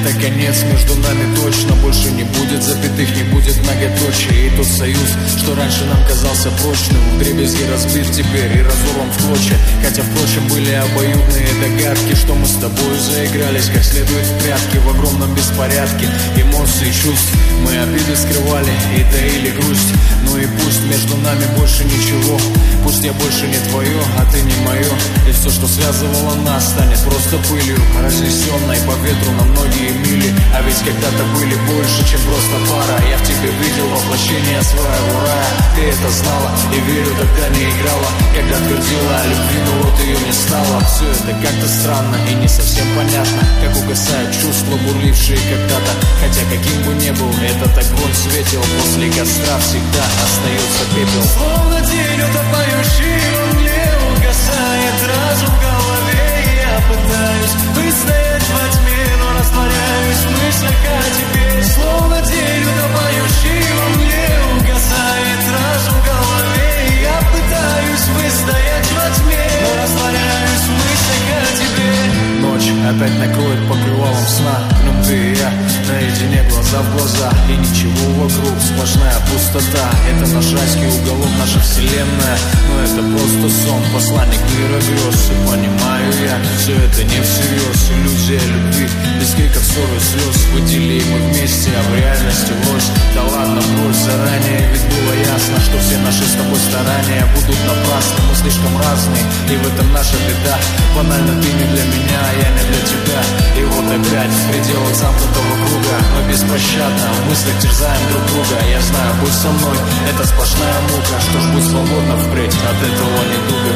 конец между нами точно Больше не будет запятых, не будет многоточия. И тот союз, что раньше нам казался прочным Дребезги разбит теперь и разорван в клочья. Хотя, впрочем, были обоюдные догадки Что мы с тобой заигрались как следует в прятки В огромном беспорядке. Эмоций чувств Мы обиды скрывали и таили грусть. Ну и пусть между нами больше ничего Пусть я больше не твое, а ты не мое. И все, что связывало нас, станет просто пылью Разнесенной по ветру на многие мили. А ведь когда-то были больше, чем просто пара. Я в тебе видел воплощение своего рая. Ты это знала и верю, тогда не играла. Когда твердила о любви, но вот ее не стало. Все это как-то странно и не совсем понятно Как угасают чувства, бурлившие когда-то. Хотя каким бы ни был этот огонь светил После костра всегда остается пепел. Словно день утопающий во мне Угасает разум в голове Я пытаюсь выстоять во тьме Но растворяюсь в мыслях о тебе. Словно день утопающий во мне Угасает разум в голове Я пытаюсь выстоять опять накроет покрывалом сна. В нем ты и я наедине глаза в глаза. И ничего вокруг, сплошная пустота. Это наш райский уголок, наша вселенная. Но это просто сон, посланник мира грез И понимаю я, все это не всерьез. Иллюзия любви, без криков ссоры слез. Выдели мы вместе, а в реальности ложь. Да ладно, брось заранее, ведь было ясно Что все наши с тобой старания будут напрасны. Мы слишком разные, и в этом наша беда. Банально ты не для меня, я не опять в пределах замкнутого круга. Мы беспощадно в мыслях терзаем друг друга. Я знаю, будь со мной, это сплошная мука. Что ж, будь свободна впредь от этого недуга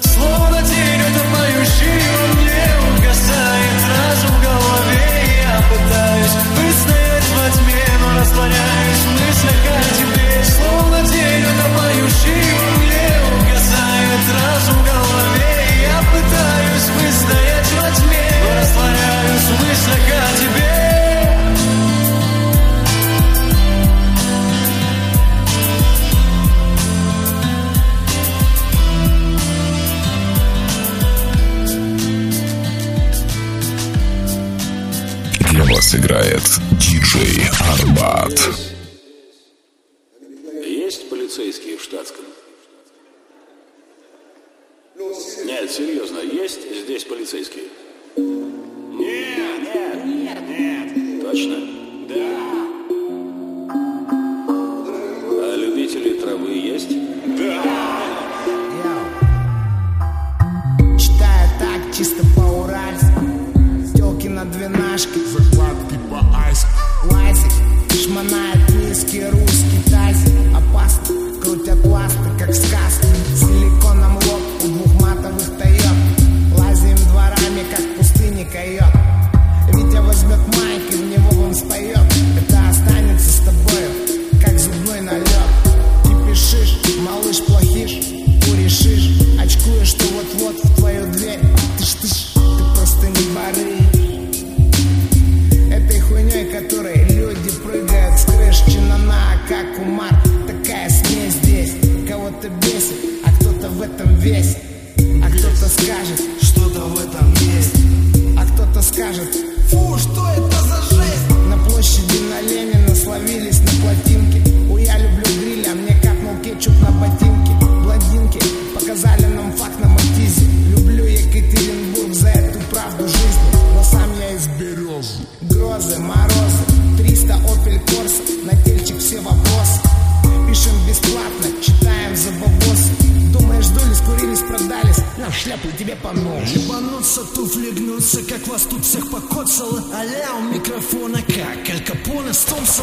Словно день утопающий во мне Угасает. Разум в голове Я пытаюсь выстоять во тьме Но растворяюсь в мыслях о тебе Словно день утопающий во растворяюсь в мыслях о тебе Для вас играет диджей Арбат. Есть полицейские в штатском? Нет, серьезно, есть здесь полицейские? Точно?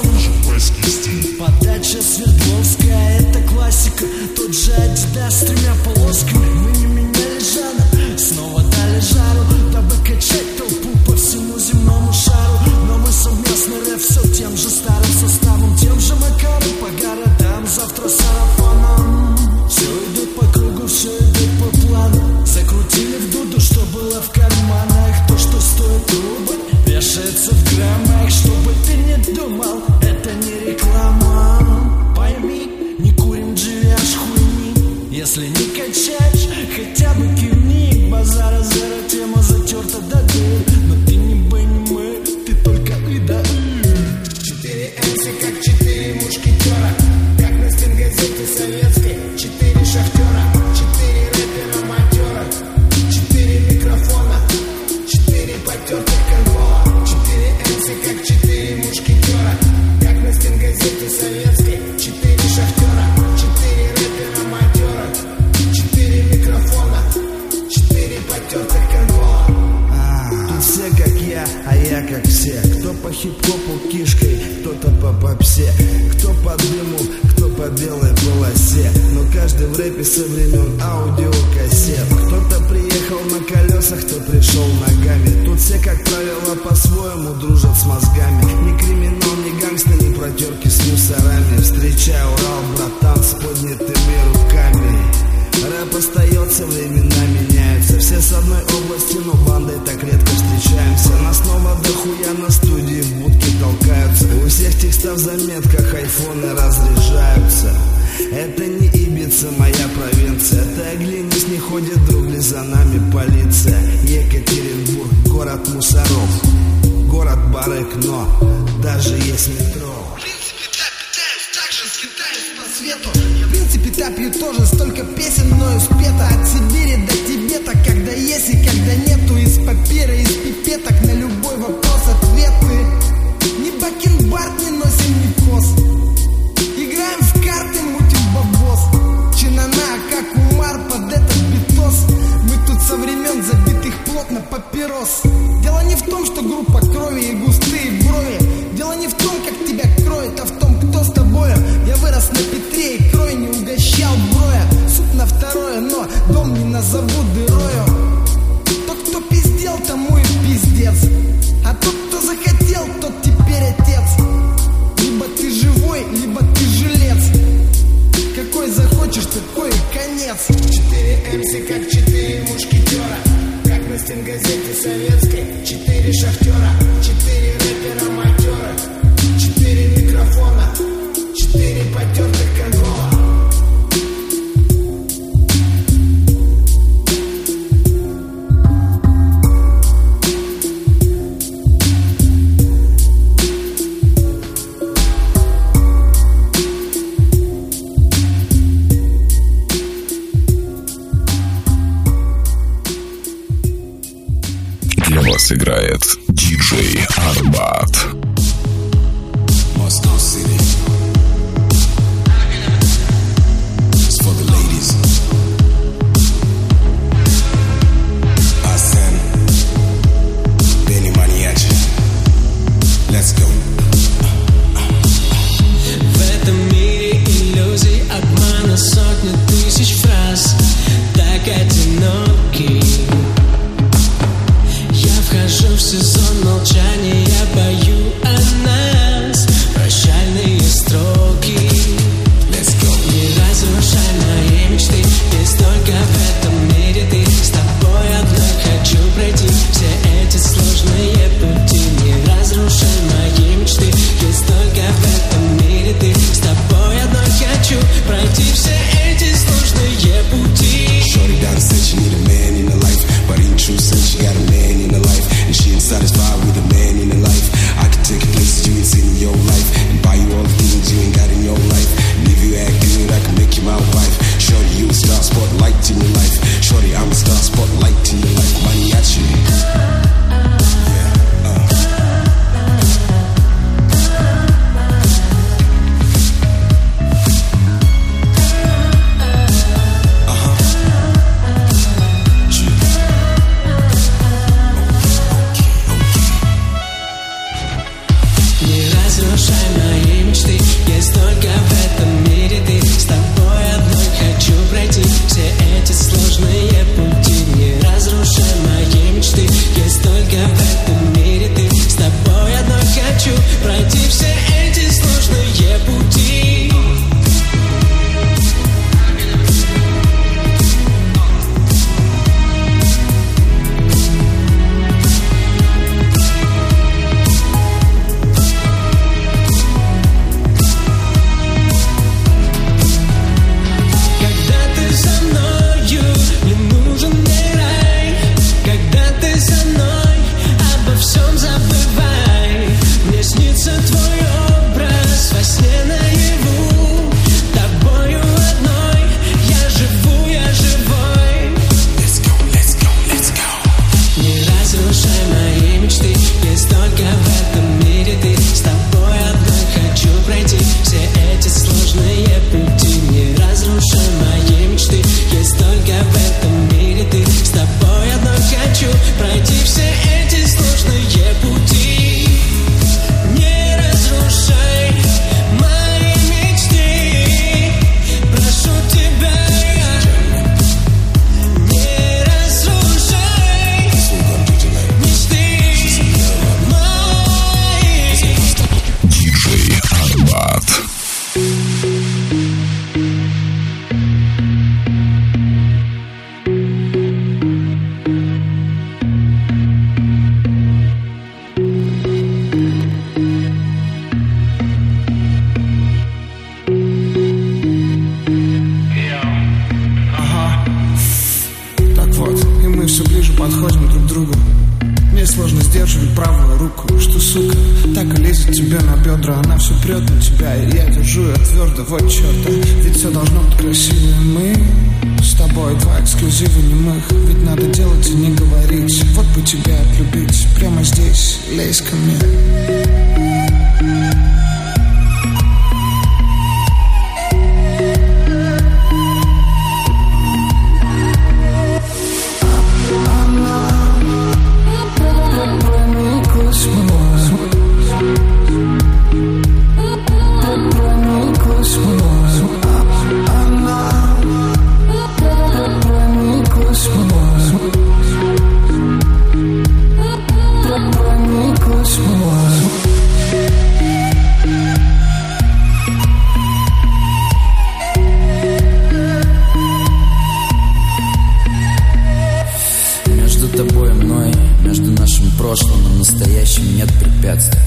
С Томпсоном Подача Свердловская, это классика. Тот же Адидас с тремя полосками. Мы не меняли жанр, снова дали жару. Дабы качать толпу хип-хопу кишкой Кто-то по попсе, кто по дыму, кто по белой полосе. Но каждый в рэпе со времен аудиокассет. Кто-то приехал на колесах, кто пришел ногами. Тут все, как правило, по-своему дружат с мозгами. Ни криминал, ни гангстер, ни протерки с мусорами. Встречаю назовут героем. Тот, кто пиздел, тому и пиздец. А тот, кто захотел тебе на бедра Она все прет на тебя, и я держу ее твердо Вот черта, ведь все должно быть красиво Мы с тобой два эксклюзива немых Ведь надо делать и не говорить. Вот бы тебя отлюбить Прямо здесь, лезь ко мне настоящим нет препятствий.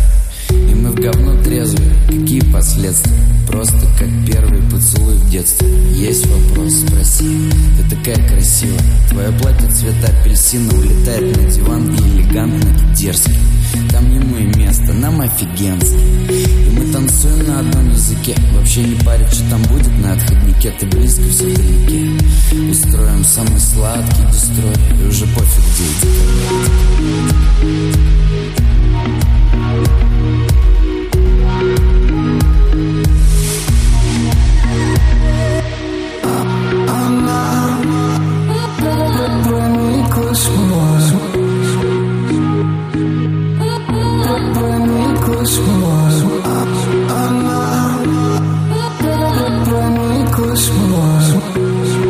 И мы в говно трезвые, какие последствия? Просто как первый поцелуй в детстве. Есть вопрос, спроси, ты такая красивая. Твое платье цвета апельсина улетает на диван и элегантно и дерзко. Там ему и место, нам офигенски. И мы танцуем на одном языке. Вообще не парит, что там будет на отходнике. Ты близко, все вдалеке Устроим самый сладкий дестрой И уже пофиг, где идти once more.